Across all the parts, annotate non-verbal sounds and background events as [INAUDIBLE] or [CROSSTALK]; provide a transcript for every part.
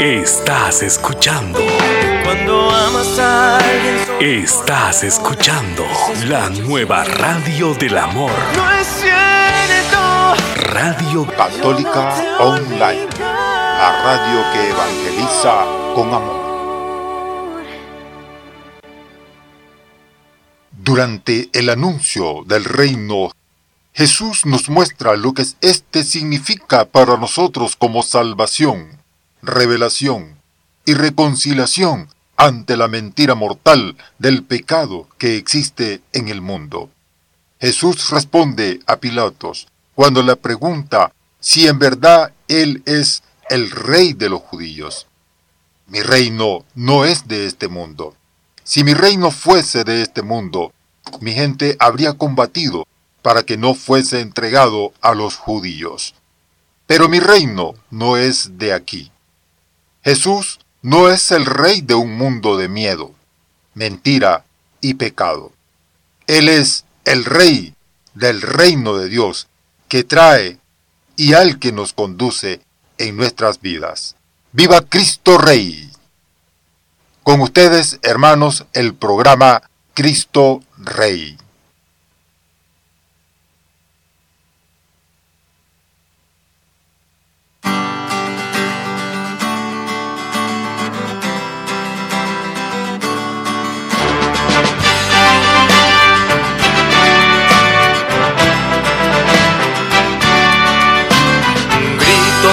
Estás escuchando. Cuando amas a alguien. Estás escuchando la nueva radio del amor. No es cierto. Radio Católica Online. La radio que evangeliza con amor. Durante el anuncio del reino, Jesús nos muestra lo que este significa para nosotros como salvación revelación y reconciliación ante la mentira mortal del pecado que existe en el mundo. Jesús responde a Pilatos cuando le pregunta si en verdad Él es el rey de los judíos. Mi reino no es de este mundo. Si mi reino fuese de este mundo, mi gente habría combatido para que no fuese entregado a los judíos. Pero mi reino no es de aquí. Jesús no es el rey de un mundo de miedo, mentira y pecado. Él es el rey del reino de Dios que trae y al que nos conduce en nuestras vidas. ¡Viva Cristo Rey! Con ustedes, hermanos, el programa Cristo Rey.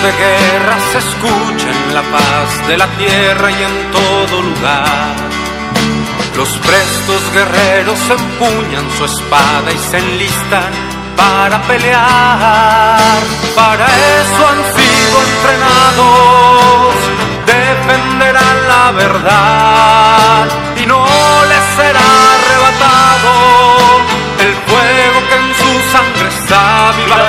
De guerra se escucha en la paz de la tierra y en todo lugar. Los prestos guerreros empuñan su espada y se enlistan para pelear. Para eso han sido entrenados, defenderán la verdad y no les será arrebatado el fuego que en su sangre está. Viva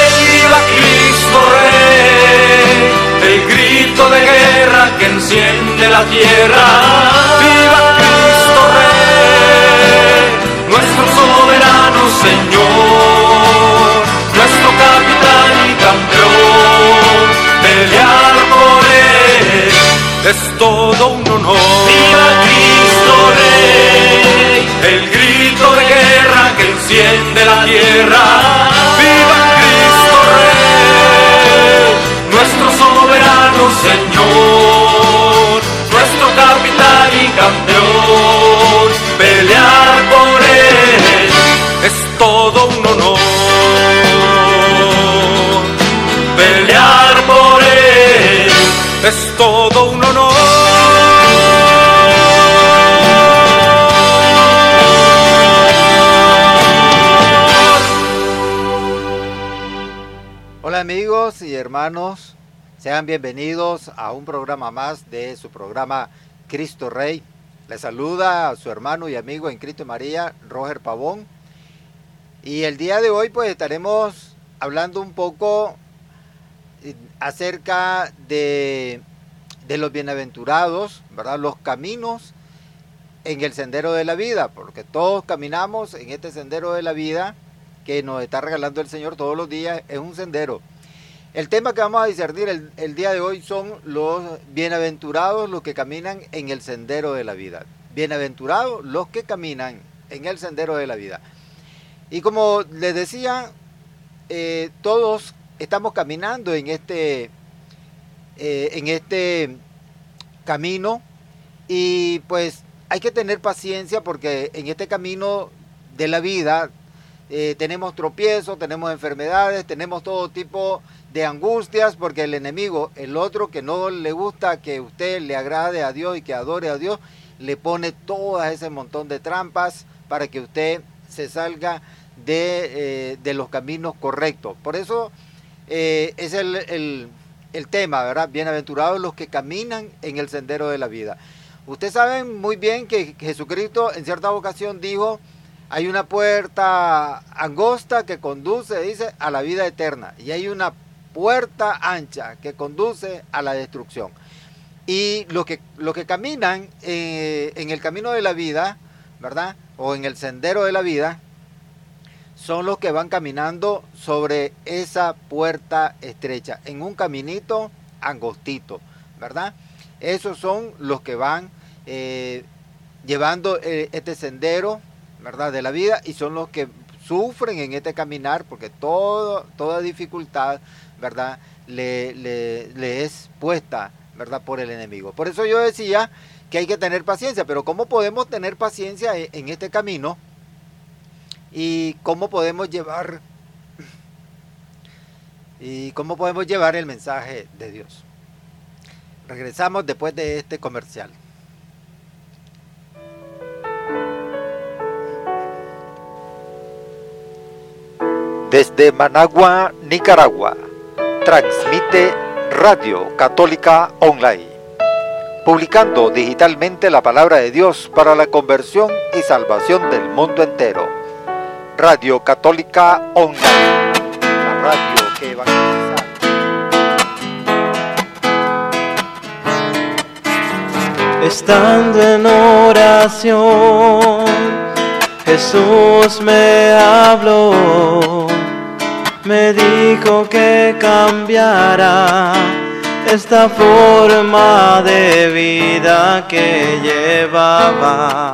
viva Cristo Rey, el grito de guerra que enciende la tierra. Viva Cristo Rey, nuestro soberano Señor, nuestro capitán y campeón. Pelear por es todo un honor. Viva Cristo Rey, el grito de guerra que enciende la tierra. Viva soberano Señor, nuestro capitán y campeón, pelear por él es todo un honor. Pelear por él es todo un honor. Hola amigos y hermanos, sean bienvenidos a un programa más de su programa Cristo Rey. Les saluda a su hermano y amigo en Cristo María, Roger Pavón. Y el día de hoy pues estaremos hablando un poco eh, acerca de, de los bienaventurados, ¿verdad? Los caminos en el sendero de la vida, porque todos caminamos en este sendero de la vida que nos está regalando el Señor todos los días, es un sendero. El tema que vamos a discernir el, día de hoy son los bienaventurados, los que caminan en el sendero de la vida. Bienaventurados los que caminan en el sendero de la vida. Y como les decía, eh, todos estamos caminando en este, eh, en este camino y pues hay que tener paciencia porque en este camino de la vida eh, tenemos tropiezos, tenemos enfermedades, tenemos todo tipo de angustias porque el enemigo, el otro que no le gusta que usted le agrade a Dios y que adore a Dios, le pone todo ese montón de trampas para que usted se salga de, eh, los caminos correctos. Por eso eh, es el, el tema, ¿verdad? Bienaventurados los que caminan en el sendero de la vida. Ustedes saben muy bien que Jesucristo en cierta ocasión dijo, hay una puerta angosta que conduce, dice, a la vida eterna. Y hay una puerta ancha que conduce a la destrucción. Y los que, que caminan eh, en el camino de la vida, ¿verdad? O en el sendero de la vida, son los que van caminando sobre esa puerta estrecha, en un caminito angostito, ¿verdad? Esos son los que van eh, llevando eh, este sendero, ¿verdad? De la vida y son los que sufren en este caminar porque todo, toda dificultad, ¿verdad? Le, le, es puesta, ¿verdad? Por el enemigo. Por eso yo decía que hay que tener paciencia, pero ¿cómo podemos tener paciencia e, en este camino? ¿Y cómo podemos llevar y cómo podemos llevar el mensaje de Dios? Regresamos después de este comercial. Desde Managua, Nicaragua, transmite Radio Católica Online, publicando digitalmente la palabra de Dios para la conversión y salvación del mundo entero. Radio Católica Online, la radio que evangeliza. Estando en oración, Jesús me habló, me dijo que cambiara esta forma de vida que llevaba.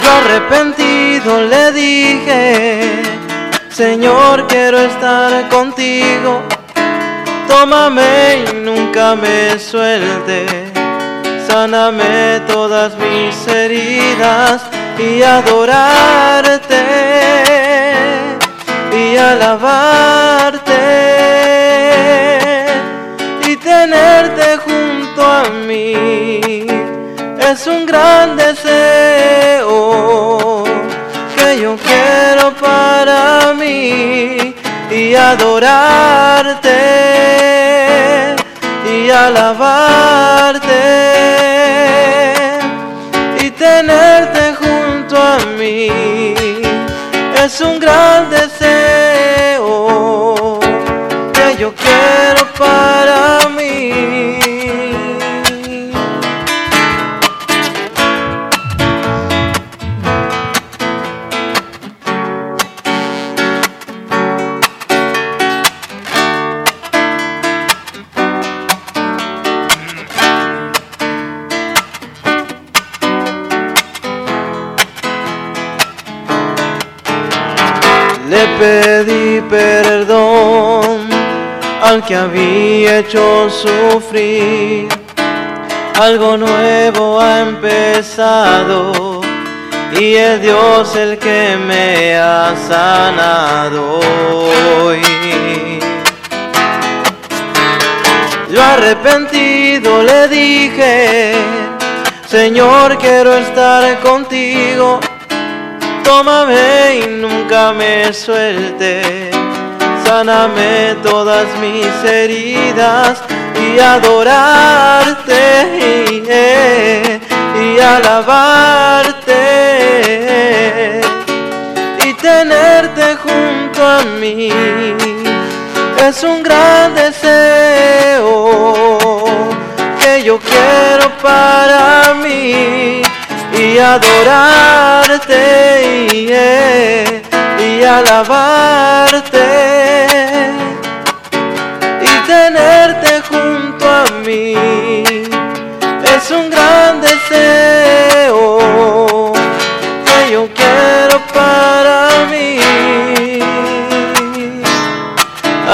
Yo arrepentido le dije, Señor, quiero estar contigo. Tómame y nunca me suelte, sáname todas mis heridas y adorarte y alabarte y tenerte junto a mí. Es un gran deseo que yo quiero para mí y adorarte y alabarte es un gran deseo que había hecho sufrir. Algo nuevo ha empezado y es Dios el que me ha sanado hoy. Yo arrepentido le dije, Señor, quiero estar contigo Tómame y nunca me suelte. Sáname todas mis heridas y adorarte y alabarte y tenerte junto a mí. Es un gran deseo que yo quiero para mí y adorarte y, y alabarte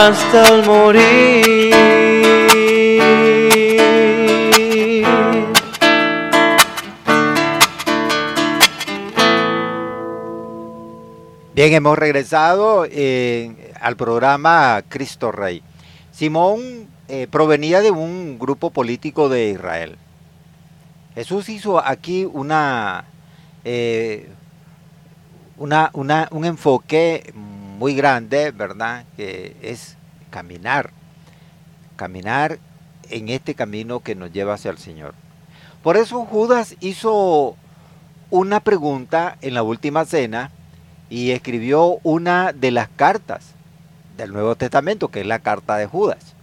hasta el morir. Bien, hemos regresado eh, al programa Cristo Rey. Simón eh, provenía de un grupo político de Israel. Jesús hizo aquí una, eh, una, un enfoque muy grande, ¿verdad? Que es caminar, caminar en este camino que nos lleva hacia el Señor. Por eso Judas hizo una pregunta en la última cena y escribió una de las cartas del Nuevo Testamento, que es la carta de Judas.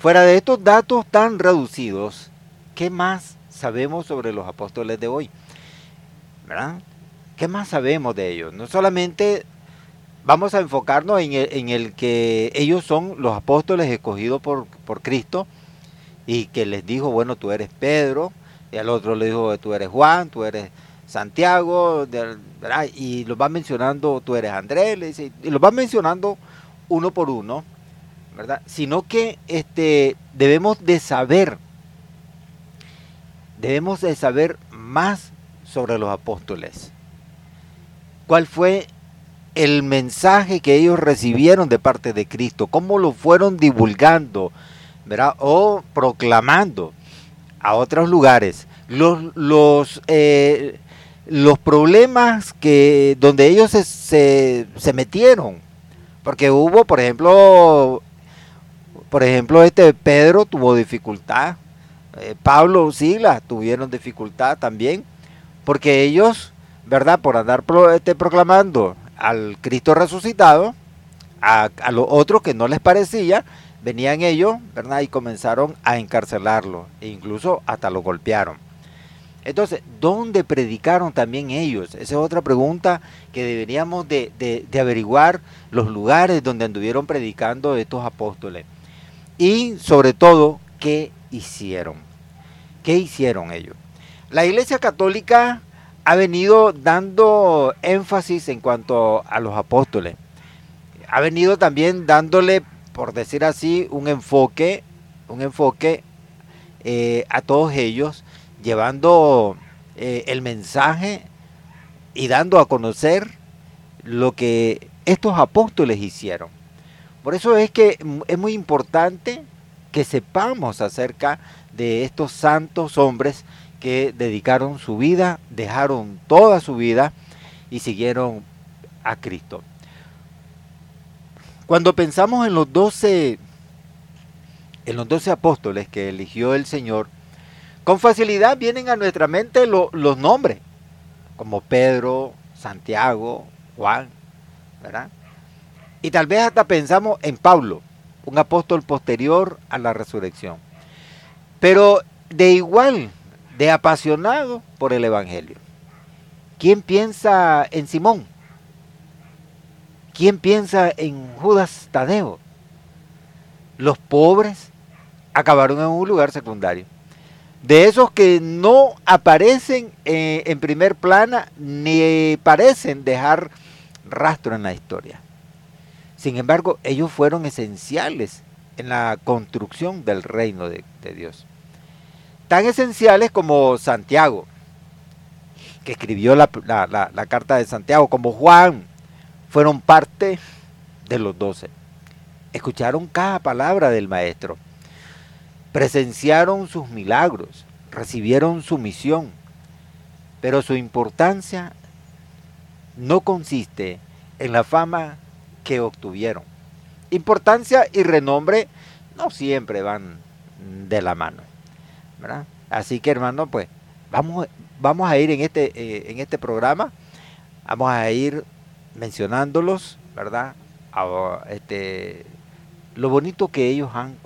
Fuera de estos datos tan reducidos, ¿qué más sabemos sobre los apóstoles de hoy? ¿Verdad? ¿Qué más sabemos de ellos? No solamente vamos a enfocarnos en el, que ellos son los apóstoles escogidos por, por Cristo y que les dijo, bueno, tú eres Pedro, y al otro le dijo, tú eres Juan, tú eres Santiago, y los va mencionando, tú eres Andrés, y los va mencionando uno por uno, ¿verdad? Sino que este, debemos de saber, debemos de saber más sobre los apóstoles. ¿Cuál fue el mensaje que ellos recibieron de parte de Cristo? ¿Cómo lo fueron divulgando, ¿verdad? O proclamando a otros lugares. Los, los eh, los problemas que donde ellos se, se, metieron. Porque hubo, por ejemplo, por ejemplo, este Pedro tuvo dificultad, eh, Pablo, Silas tuvieron dificultad también, porque ellos, ¿verdad? Por andar este, proclamando al Cristo resucitado, a, los otros que no les parecía, venían ellos, ¿verdad? Y comenzaron a encarcelarlo, e incluso hasta lo golpearon. Entonces, ¿dónde predicaron también ellos? Esa es otra pregunta que deberíamos de, averiguar los lugares donde anduvieron predicando estos apóstoles. Y sobre todo, ¿qué hicieron? ¿Qué hicieron ellos? La Iglesia Católica ha venido dando énfasis en cuanto a los apóstoles. Ha venido también dándole, por decir así, un enfoque, un enfoque eh, a todos ellos llevando eh, el mensaje y dando a conocer lo que estos apóstoles hicieron. Por eso es que es muy importante que sepamos acerca de estos santos hombres que dedicaron su vida, dejaron toda su vida y siguieron a Cristo. Cuando pensamos en los doce, en los doce apóstoles que eligió el Señor, con facilidad vienen a nuestra mente los nombres, como Pedro, Santiago, Juan, ¿verdad? Y tal vez hasta pensamos en Pablo, un apóstol posterior a la resurrección. Pero de igual, de apasionado por el Evangelio. ¿Quién piensa en Simón? ¿Quién piensa en Judas Tadeo? Los pobres acabaron en un lugar secundario de esos que no aparecen eh, en primer plana ni parecen dejar rastro en la historia. Sin embargo, ellos fueron esenciales en la construcción del reino de, Dios. Tan esenciales como Santiago, que escribió la, la, carta de Santiago, como Juan, fueron parte de los doce. Escucharon cada palabra del maestro presenciaron sus milagros, recibieron su misión, pero su importancia no consiste en la fama que obtuvieron. Importancia y renombre no siempre van de la mano. Así que hermano, pues vamos, vamos a ir en este, eh, en este programa, vamos a ir mencionándolos, ¿verdad? este, lo bonito que ellos han,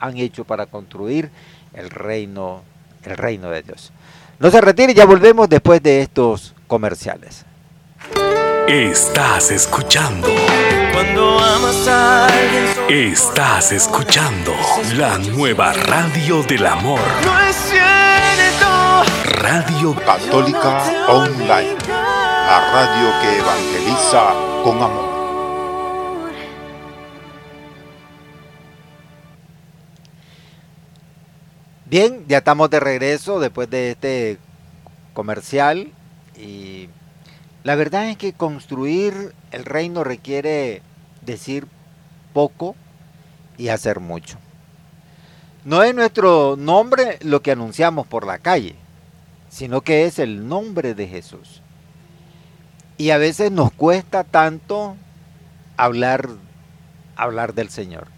han hecho para construir el reino, el reino de Dios. No se retire, ya volvemos después de estos comerciales. Estás escuchando. Cuando amas a. Estás escuchando la nueva radio del amor. No es cierto. Radio Católica Online. La radio que evangeliza con amor. Bien, ya estamos de regreso después de este comercial y la verdad es que construir el reino requiere decir poco y hacer mucho. No es nuestro nombre lo que anunciamos por la calle, sino que es el nombre de Jesús. Y a veces nos cuesta tanto hablar, hablar del Señor.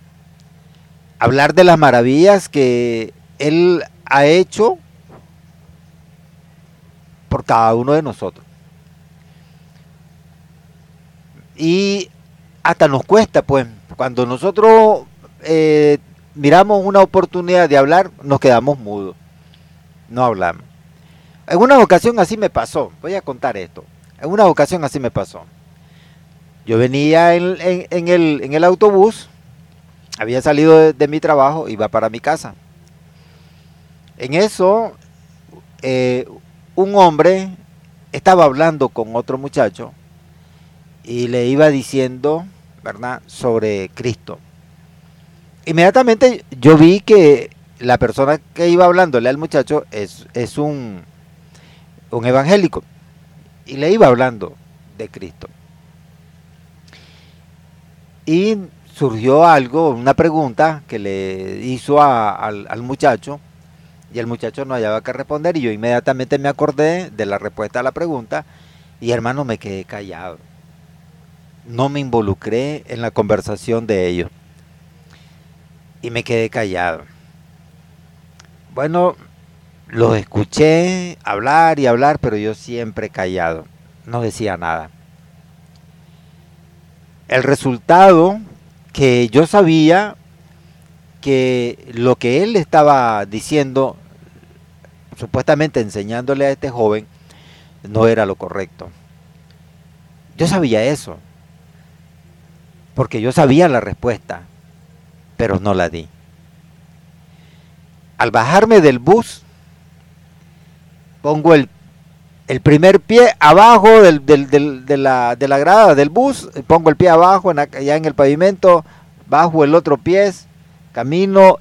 Hablar de las maravillas que él ha hecho por cada uno de nosotros. Y hasta nos cuesta, pues, cuando nosotros eh, miramos una oportunidad de hablar, nos quedamos mudos. No hablamos. En una ocasión así me pasó. Voy a contar esto. En una ocasión así me pasó. Yo venía en, el, autobús, había salido de, mi trabajo, iba para mi casa. En eso, eh, un hombre estaba hablando con otro muchacho y le iba diciendo, ¿verdad?, sobre Cristo. Inmediatamente yo vi que la persona que iba hablándole al muchacho es, es un, un evangélico y le iba hablando de Cristo. Y surgió algo, una pregunta que le hizo al, al muchacho y el muchacho no hallaba que responder y yo inmediatamente me acordé de la respuesta a la pregunta y hermano me quedé callado. No me involucré en la conversación de ellos y me quedé callado. Bueno, los escuché hablar y hablar, pero yo siempre callado, no decía nada. El resultado que yo sabía que lo que él estaba diciendo, supuestamente enseñándole a este joven, no era lo correcto. Yo sabía eso, porque yo sabía la respuesta, pero no la di. Al bajarme del bus, pongo el, primer pie abajo de, la, de, la, grada del bus, pongo el pie abajo, en, allá en el pavimento, bajo el otro pie, Camino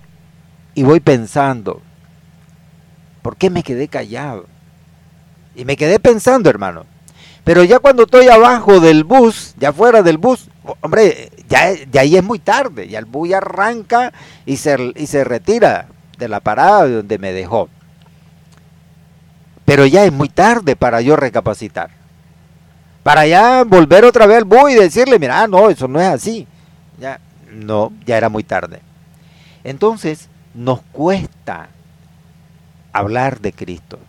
y voy pensando, ¿por qué me quedé callado? Y me quedé pensando, hermano. Pero ya cuando estoy abajo del bus, ya fuera del bus, hombre, ya, ahí es muy tarde. Ya el bus ya arranca y se, y se retira de la parada donde me dejó. Pero ya es muy tarde para yo recapacitar. Para ya volver otra vez al bus y decirle, mira, no, eso no es así. Ya, no, ya era muy tarde. Entonces, nos cuesta hablar de Cristo.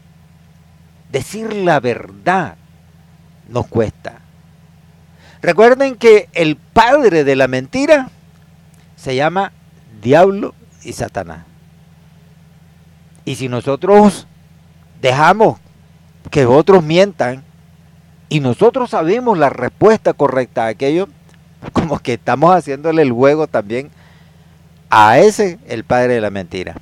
Decir la verdad nos cuesta. Recuerden que el padre de la mentira se llama diablo y Satanás. Y si nosotros dejamos que otros mientan y nosotros sabemos la respuesta correcta a aquello, [LAUGHS] como que estamos haciéndole el juego también a ese el padre de la mentira.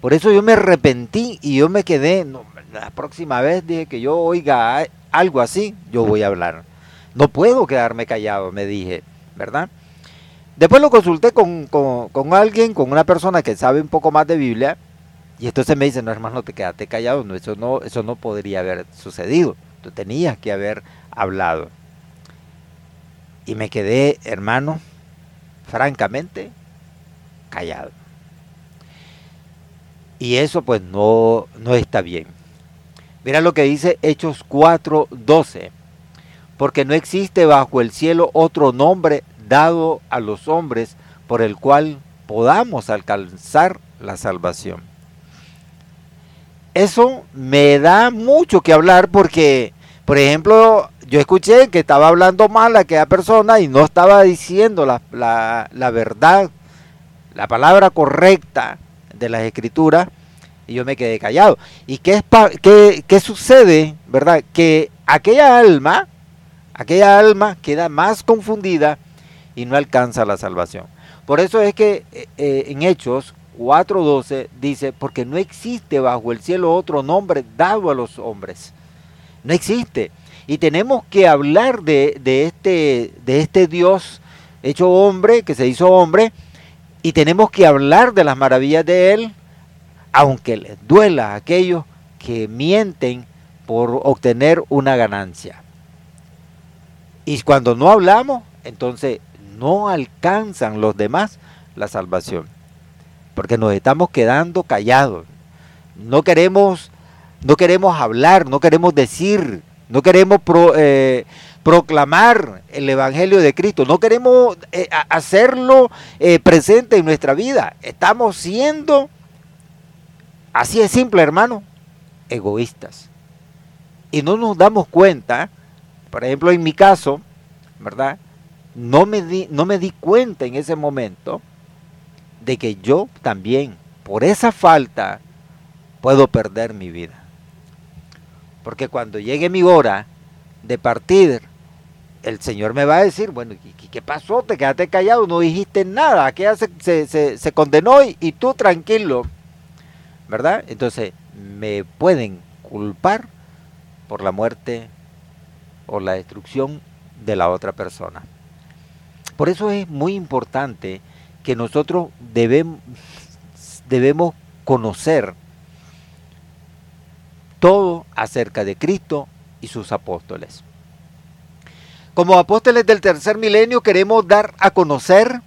Por eso yo me arrepentí y yo me quedé, la próxima vez dije que yo oiga algo así, yo voy a hablar. No puedo quedarme callado, me dije, ¿verdad? Después lo consulté con, alguien, con una persona que sabe un poco más de Biblia, y entonces me dice, no hermano, te quedaste callado, no, eso, no, eso no podría haber sucedido, tú tenías que haber hablado. Y me quedé, hermano, francamente, callado. Y eso pues no, no está bien. Mira lo que dice Hechos 4:12. porque no existe bajo el cielo otro nombre dado a los hombres por el cual podamos alcanzar la salvación. Eso me da mucho que hablar porque, por ejemplo, yo escuché que estaba hablando mal aquella persona y no estaba diciendo la, la verdad, la palabra correcta de las escrituras y yo me quedé callado. ¿Y qué, es qué, qué sucede, verdad? Que aquella alma, aquella alma queda más confundida y no alcanza la salvación. Por eso es que eh, eh, en Hechos 4.12 dice, porque no existe bajo el cielo otro nombre dado a los hombres. No existe. Y tenemos que hablar de, de, este, de este Dios hecho hombre, que se hizo hombre, y tenemos que hablar de las maravillas de Él, aunque les duela a aquellos que mienten por obtener una ganancia. Y cuando no hablamos, entonces no alcanzan los demás la salvación. Porque nos estamos quedando callados. No queremos, no queremos hablar, no queremos decir, no queremos eh, proclamar el Evangelio de Cristo, no queremos eh, hacerlo eh, presente en nuestra vida. Estamos siendo, así es simple hermano, egoístas. Y no nos damos cuenta, por ejemplo en mi caso, ¿verdad? no me, di, no me di cuenta en ese momento de que yo también, por esa falta, puedo perder mi vida. Porque cuando llegue mi hora de partir, el Señor me va a decir, bueno, ¿qué, pasó? Te quedaste callado, no dijiste nada, aquella se, se, se, condenó y, y tú tranquilo, ¿verdad? Entonces, me pueden culpar por la muerte o la destrucción de la otra persona. Por eso es muy importante que nosotros debemos, debemos conocer todo acerca de Cristo y sus apóstoles. Como apóstoles del tercer milenio queremos dar a conocer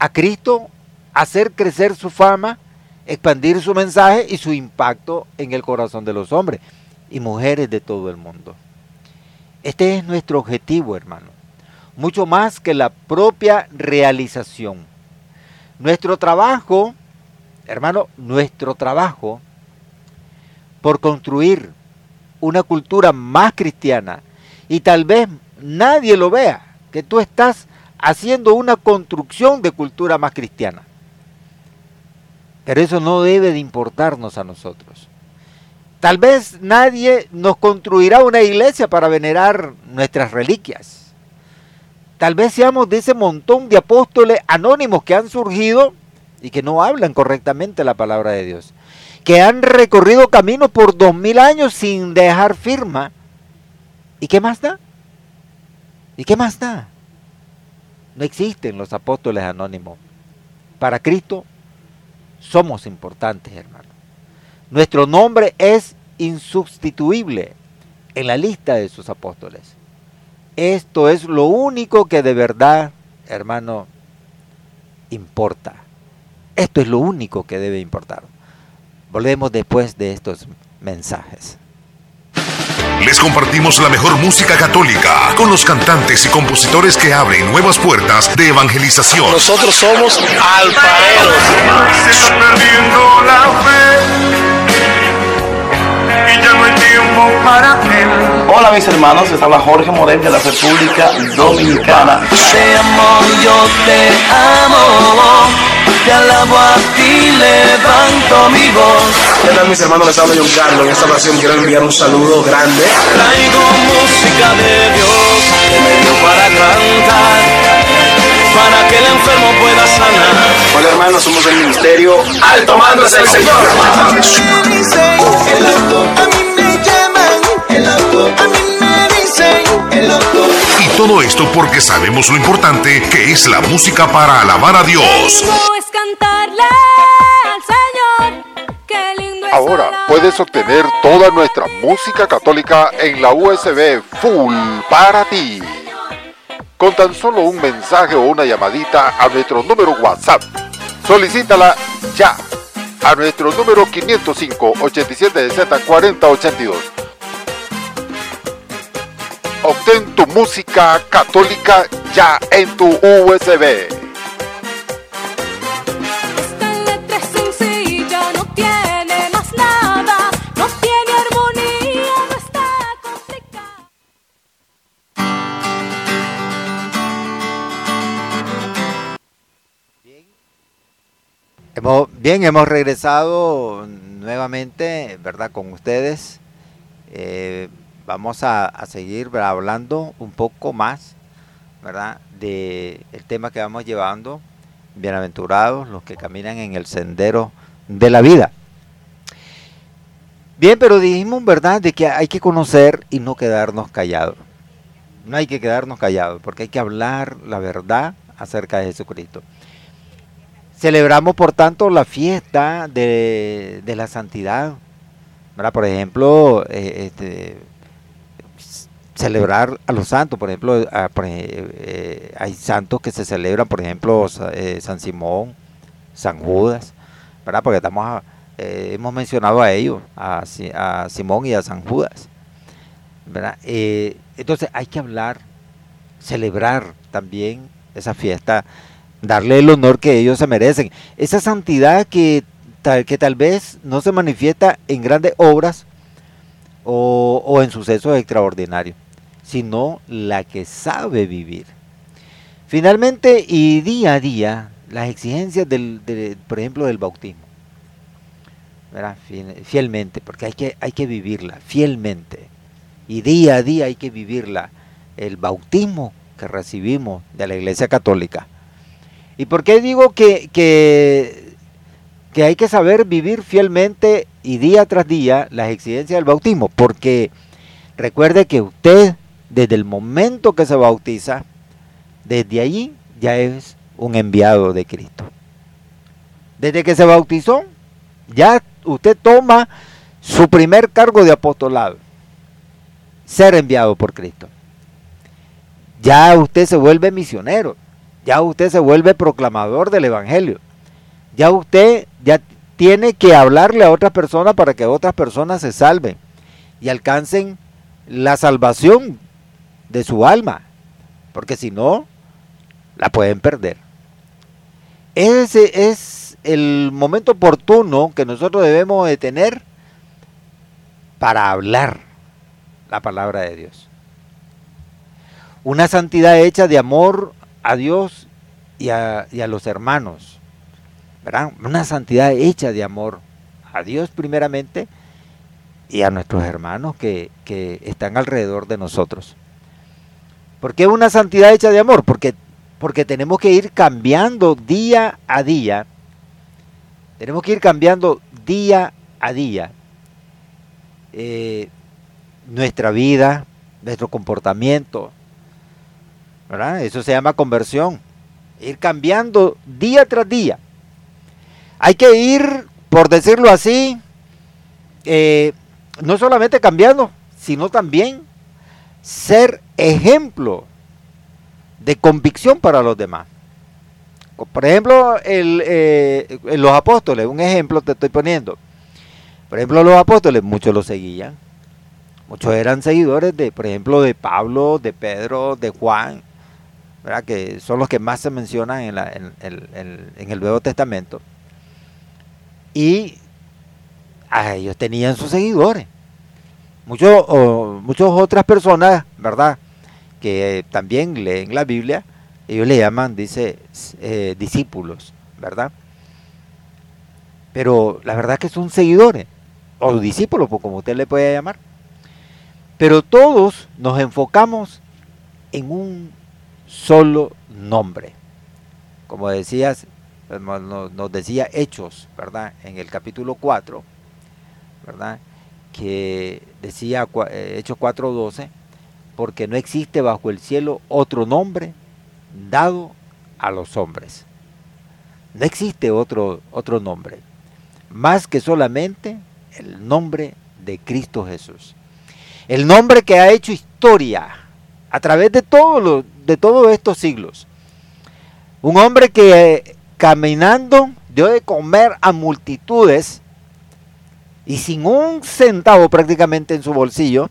a Cristo, hacer crecer su fama, expandir su mensaje y su impacto en el corazón de los hombres y mujeres de todo el mundo. Este es nuestro objetivo, hermano mucho más que la propia realización. Nuestro trabajo, hermano, nuestro trabajo por construir una cultura más cristiana y tal vez nadie lo vea, que tú estás haciendo una construcción de cultura más cristiana. Pero eso no debe de importarnos a nosotros. Tal vez nadie nos construirá una iglesia para venerar nuestras reliquias. Tal vez seamos de ese montón de apóstoles anónimos que han surgido y que no hablan correctamente la palabra de Dios. Que han recorrido caminos por dos mil años sin dejar firma. ¿Y qué más da? ¿Y qué más da? No existen los apóstoles anónimos. Para Cristo somos importantes, hermano. Nuestro nombre es insustituible en la lista de sus apóstoles. Esto es lo único que de verdad, hermano, importa. Esto es lo único que debe importar. Volvemos después de estos mensajes. Les compartimos la mejor música católica con los cantantes y compositores que abren nuevas puertas de evangelización. Nosotros somos alfareros. Hola mis hermanos, les habla Jorge Morel de la República Dominicana. Te amo, yo te amo, te alabo a ti, levanto mi voz. ¿Qué tal mis hermanos? Les habla John Carlos. En esta ocasión quiero enviar un saludo grande. Traigo música de Dios que me dio para cantar para que el enfermo pueda sanar. Hola hermanos, somos del ministerio Alto Mando es el Señor. Y todo esto porque sabemos lo importante que es la música para alabar a Dios. Ahora puedes obtener toda nuestra música católica en la USB Full para ti. Con tan solo un mensaje o una llamadita a nuestro número WhatsApp. Solicítala ya a nuestro número 505 87Z 4082 Obtén tu música católica ya en tu USB. Bien, hemos regresado nuevamente, ¿verdad? Con ustedes. Eh, vamos a, seguir hablando un poco más, ¿verdad? De tema que vamos llevando. Bienaventurados los que caminan en el sendero de la vida. Bien, pero dijimos, ¿verdad?, de que hay que conocer y no quedarnos callados. No hay que quedarnos callados, porque hay que hablar la verdad acerca de Jesucristo. Celebramos, por tanto, la fiesta de, la santidad. Por ejemplo, eh, este, celebrar a los santos. Por ejemplo, eh, hay santos que se celebran, por ejemplo, eh, San Simón, San Judas, ¿verdad? Porque estamos hemos mencionado a ellos, a, a, Simón y a San Judas. ¿verdad? entonces hay que hablar, celebrar también esa fiesta darle el honor que ellos se merecen. Esa santidad que tal, que tal vez no se manifiesta en grandes obras o, en sucesos extraordinarios, sino la que sabe vivir. Finalmente, y día a día, las exigencias, del, por ejemplo, del bautismo. Fielmente, porque hay que, hay que vivirla, fielmente. Y día a día hay que vivirla. El bautismo que recibimos de la Iglesia Católica ¿Y por qué digo que, que, hay que saber vivir fielmente y día tras día las exigencias del bautismo? Porque recuerde que usted, desde el momento que se bautiza, desde allí ya es un enviado de Cristo. Desde que se bautizó, ya usted toma su primer cargo de apostolado, ser enviado por Cristo. Ya usted se vuelve misionero ya usted se vuelve proclamador del Evangelio. Ya usted ya tiene que hablarle a otras personas para que otras personas se salven y alcancen la salvación de su alma, porque si no, la pueden perder. Ese es el momento oportuno que nosotros debemos de tener para hablar la palabra de Dios. Una santidad hecha de amor a Dios y a, los hermanos. ¿verdad? Una santidad hecha de amor a Dios primeramente y a nuestros hermanos que, están alrededor de nosotros. ¿Por qué una santidad hecha de amor? Porque, porque tenemos que ir cambiando día a día. Tenemos que ir cambiando día a día eh, nuestra vida, nuestro comportamiento, eso se llama conversión. Ir cambiando día tras día. Hay que ir, por decirlo así, eh, no solamente cambiando, sino también ser ejemplo de convicción para los demás. Por ejemplo, eh, los apóstoles, un ejemplo te estoy poniendo. Por ejemplo, los apóstoles, muchos los seguían. Muchos eran seguidores de, por ejemplo, de Pablo, de Pedro, de Juan, que son los que más se mencionan en, el Nuevo Testamento. Y ellos tenían sus seguidores. Muchos, muchas otras personas, ¿verdad? Que también leen la Biblia, ellos le llaman, dice, eh, discípulos, ¿verdad? Pero la verdad que son seguidores, o discípulos, como usted le puede llamar. Pero todos nos enfocamos en un solo nombre. Como decías, nos decía Hechos, ¿verdad? En el capítulo 4, ¿verdad? Que decía eh, Hechos 4:12, porque no existe bajo el cielo otro nombre dado a los hombres. No existe otro, otro nombre, más que solamente el nombre de Cristo Jesús. El nombre que ha hecho historia a través de todos los de todos estos siglos. Un hombre que caminando dio de comer a multitudes y sin un centavo prácticamente en su bolsillo,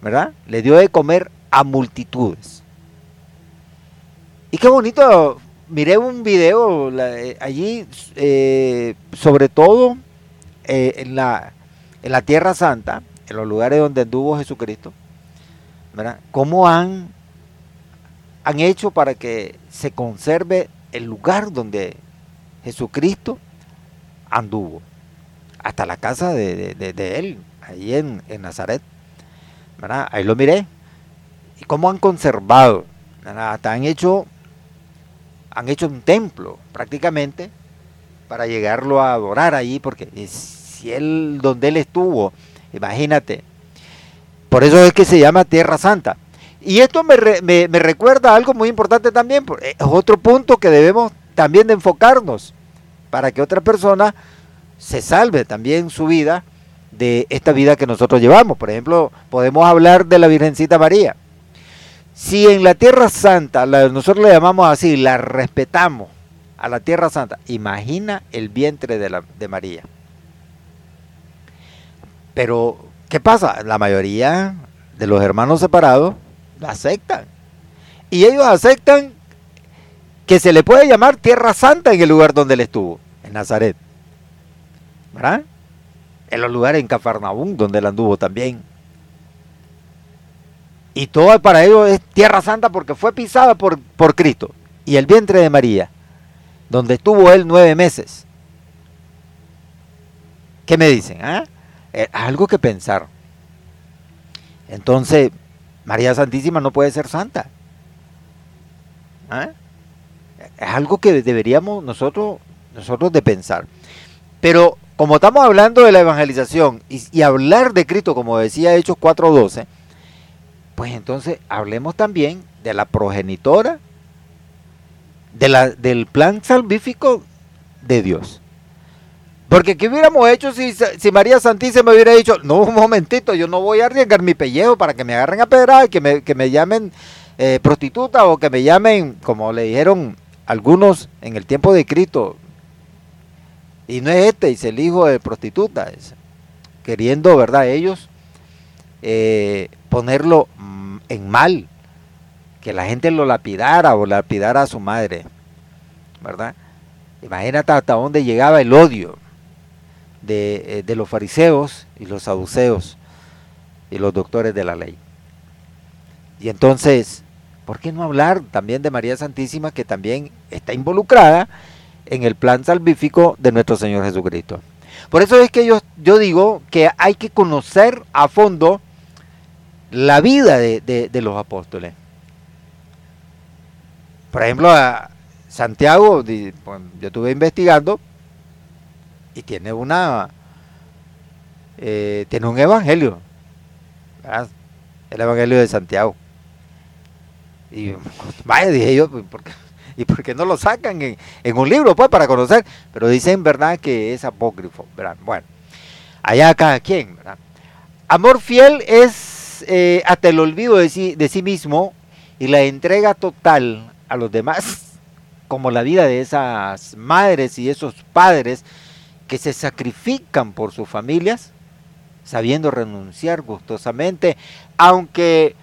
¿verdad? Le dio de comer a multitudes. Y qué bonito, miré un video eh, allí, eh, sobre todo eh, en, la, en la Tierra Santa, en los lugares donde anduvo Jesucristo, ¿verdad? ¿Cómo han, han hecho para que se conserve el lugar donde Jesucristo anduvo? Hasta la casa de, él, ahí en, en Nazaret. ¿verdad? Ahí lo miré. ¿Y cómo han conservado? Hasta han hecho, han hecho un templo prácticamente para llegarlo a adorar allí, porque si él, donde él estuvo, imagínate. Por eso es que se llama Tierra Santa. Y esto me, me, recuerda algo muy importante también, es otro punto que debemos también de enfocarnos para que otra persona se salve también su vida de esta vida que nosotros llevamos. Por ejemplo, podemos hablar de la Virgencita María. Si en la Tierra Santa, nosotros le llamamos así, la respetamos a la Tierra Santa, imagina el vientre de, la, de María. Pero, ¿qué pasa? La mayoría de los hermanos separados la aceptan. Y ellos aceptan que se le puede llamar Tierra Santa en el lugar donde él estuvo, en Nazaret. ¿Verdad? En los lugares en Cafarnaúm, donde él anduvo también. Y todo para ellos es Tierra Santa porque fue pisada por, por Cristo. Y el vientre de María, donde estuvo él nueve meses. ¿Qué me dicen? Ah? Eh, algo que pensar. Entonces, María Santísima no puede ser santa. ¿Ah? Es algo que deberíamos nosotros, nosotros de pensar. Pero como estamos hablando de la evangelización y, hablar de Cristo, como decía Hechos 4.12, pues entonces hablemos también de la progenitora de la, del plan salvífico de Dios. Porque ¿qué hubiéramos hecho si, si, María Santísima me hubiera dicho, no, un momentito, yo no voy a arriesgar mi pellejo para que me agarren a pedrar y que me, que me llamen eh, prostituta o que me llamen, como le dijeron algunos en el tiempo de Cristo, y no es este, es el hijo de prostituta, queriendo, ¿verdad? Ellos eh, ponerlo mm, en mal, que la gente lo lapidara o lapidara a su madre, ¿verdad? Imagínate hasta dónde llegaba el odio de, eh, de los fariseos y los saduceos y los doctores de la ley. Y entonces, ¿por qué no hablar también de María Santísima que también está involucrada en el plan salvífico de nuestro Señor Jesucristo. Por eso es que yo, yo digo que hay que conocer a fondo la vida de, los apóstoles. Por ejemplo, a Santiago, yo estuve investigando y tiene una eh, tiene un evangelio, el evangelio de Santiago. Y vaya, dije yo, pues, ¿por? [LAUGHS] ¿Y por no lo sacan en, un libro, pues, para conocer? Pero dicen, ¿verdad?, que es apócrifo, ¿verdad? Bueno, allá cada quien, ¿verdad? Amor fiel es eh, hasta el olvido de sí, de sí mismo y la entrega total a los demás, [LAUGHS] como la vida de esas madres y esos padres que se sacrifican por sus familias, sabiendo renunciar gustosamente, aunque,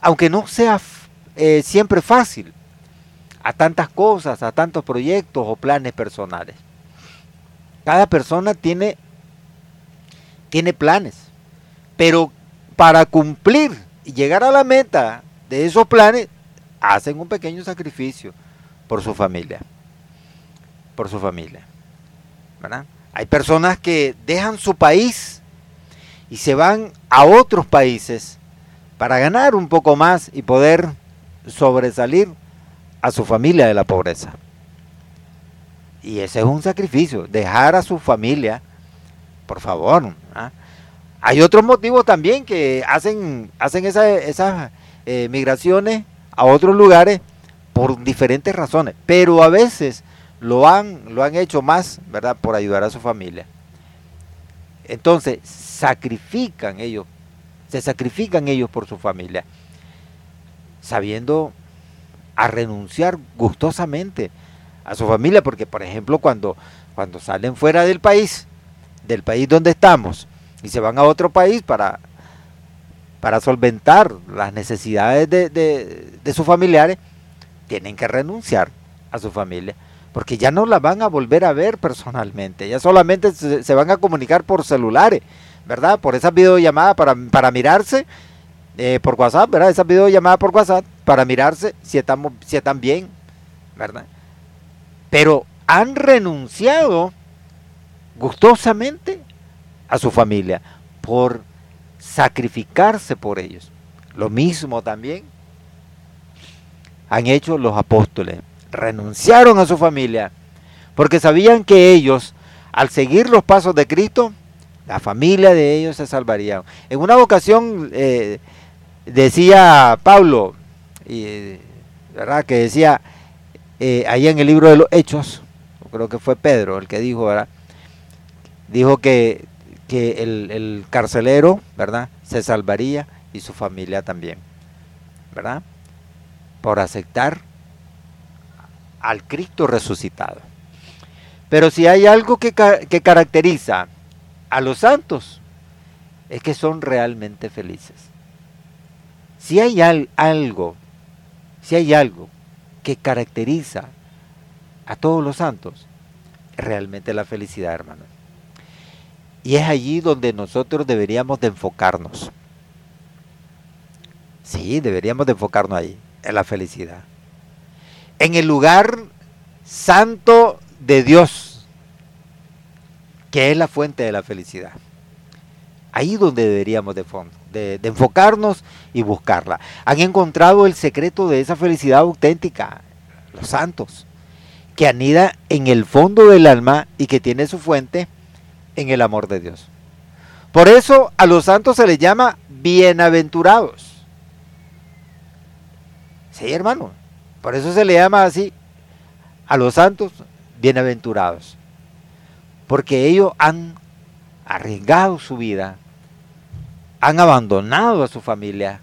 aunque no sea eh, siempre fácil a tantas cosas, a tantos proyectos o planes personales. Cada persona tiene, tiene planes, pero para cumplir y llegar a la meta de esos planes, hacen un pequeño sacrificio por su familia. Por su familia. Hay personas que dejan su país y se van a otros países para ganar un poco más y poder sobresalir a su familia de la pobreza. Y ese es un sacrificio, dejar a su familia, por favor. ¿ah? Hay otros motivos también que hacen, hacen esas eh, migraciones a otros lugares por diferentes razones, pero a veces lo han, lo han hecho más, ¿verdad?, por ayudar a su familia. Entonces, sacrifican ellos, se sacrifican ellos por su familia, sabiendo a renunciar gustosamente a su familia, porque por ejemplo cuando, cuando salen fuera del país, del país donde estamos, y se van a otro país para, para solventar las necesidades de, de sus familiares, tienen que renunciar a su familia porque ya no la van a volver a ver personalmente, ya solamente se, van a comunicar por celulares, ¿verdad? Por esa videollamada para, para mirarse eh, por WhatsApp, ¿verdad? Esa videollamada por WhatsApp para mirarse si estamos, si están bien, ¿verdad? Pero han renunciado gustosamente a su familia por sacrificarse por ellos. Lo mismo también han hecho los apóstoles renunciaron a su familia, porque sabían que ellos, al seguir los pasos de Cristo, la familia de ellos se salvaría. En una ocasión eh, decía Pablo, y, ¿verdad? que decía eh, ahí en el libro de los Hechos, creo que fue Pedro el que dijo, ¿verdad? dijo que, que el, el carcelero ¿verdad? se salvaría y su familia también, ¿verdad? Por aceptar al Cristo resucitado. Pero si hay algo que, caracteriza a los santos, es que son realmente felices. Si hay algo, si hay algo que caracteriza a todos los santos, realmente la felicidad, hermano. Y es allí donde nosotros deberíamos de enfocarnos. Sí, deberíamos de enfocarnos ahí, en la felicidad en el lugar santo de Dios, que es la fuente de la felicidad. Ahí donde deberíamos de, enfocarnos y buscarla. Han encontrado el secreto de esa felicidad auténtica, los santos, que anida en el fondo del alma y que tiene su fuente en el amor de Dios. Por eso a los santos se les llama bienaventurados. Sí, hermano. Por eso se le llama así a los santos bienaventurados. Porque ellos han arriesgado su vida, han abandonado a su familia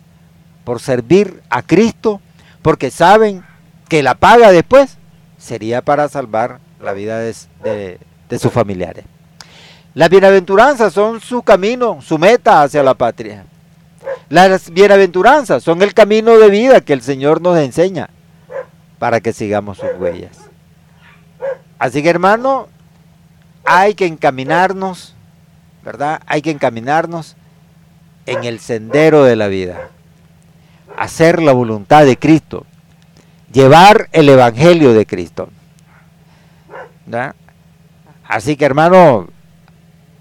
por servir a Cristo, porque saben que la paga después sería para salvar la vida de, sus familiares. Las bienaventuranzas son su camino, su meta hacia la patria. Las bienaventuranzas son el camino de vida que el Señor nos enseña para que sigamos sus huellas. Así que hermano, hay que encaminarnos, ¿verdad? Hay que encaminarnos en el sendero de la vida. Hacer la voluntad de Cristo. Llevar el Evangelio de Cristo. ¿verdad? Así que hermano,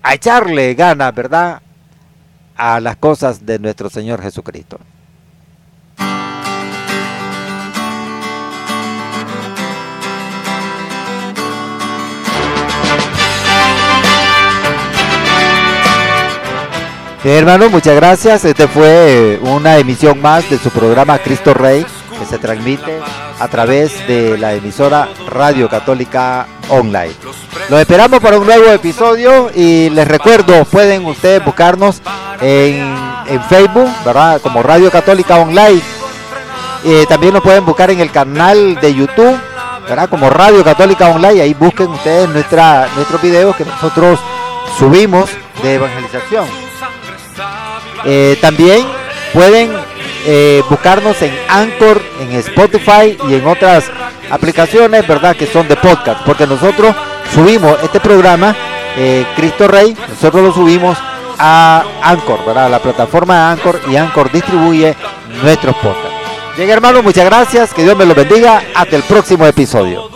a echarle ganas, ¿verdad? A las cosas de nuestro Señor Jesucristo. Hermano, muchas gracias. Este fue una emisión más de su programa Cristo Rey, que se transmite a través de la emisora Radio Católica Online. Lo esperamos para un nuevo episodio y les recuerdo, pueden ustedes buscarnos en, Facebook, ¿verdad? Como Radio Católica Online. Eh, también nos pueden buscar en el canal de YouTube, ¿verdad? Como Radio Católica Online. Ahí busquen ustedes nuestra, nuestros videos que nosotros subimos de evangelización. Eh, también pueden eh, buscarnos en Anchor, en Spotify y en otras aplicaciones, ¿verdad? Que son de podcast, porque nosotros subimos este programa, eh, Cristo Rey, nosotros lo subimos a Anchor, ¿verdad? La plataforma de Anchor y Anchor distribuye nuestros podcasts. Bien, hermanos, muchas gracias, que Dios me los bendiga, hasta el próximo episodio.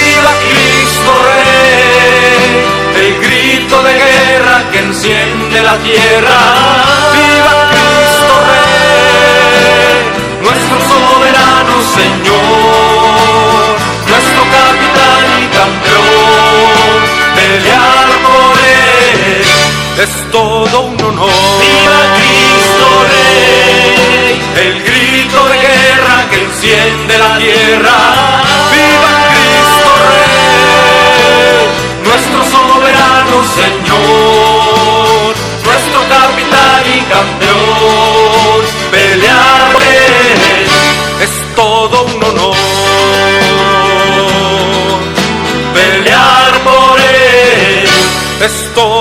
viva Cristo Rey. El grito de guerra que enciende la tierra. Viva Cristo Rey, nuestro soberano Señor, nuestro capitán y campeón. Pelear por es todo un honor. Viva Cristo Rey, el grito de guerra que enciende la tierra. Viva soberano Señor, nuestro capitán y campeón. Pelear por él es todo un honor. Pelear por él es todo.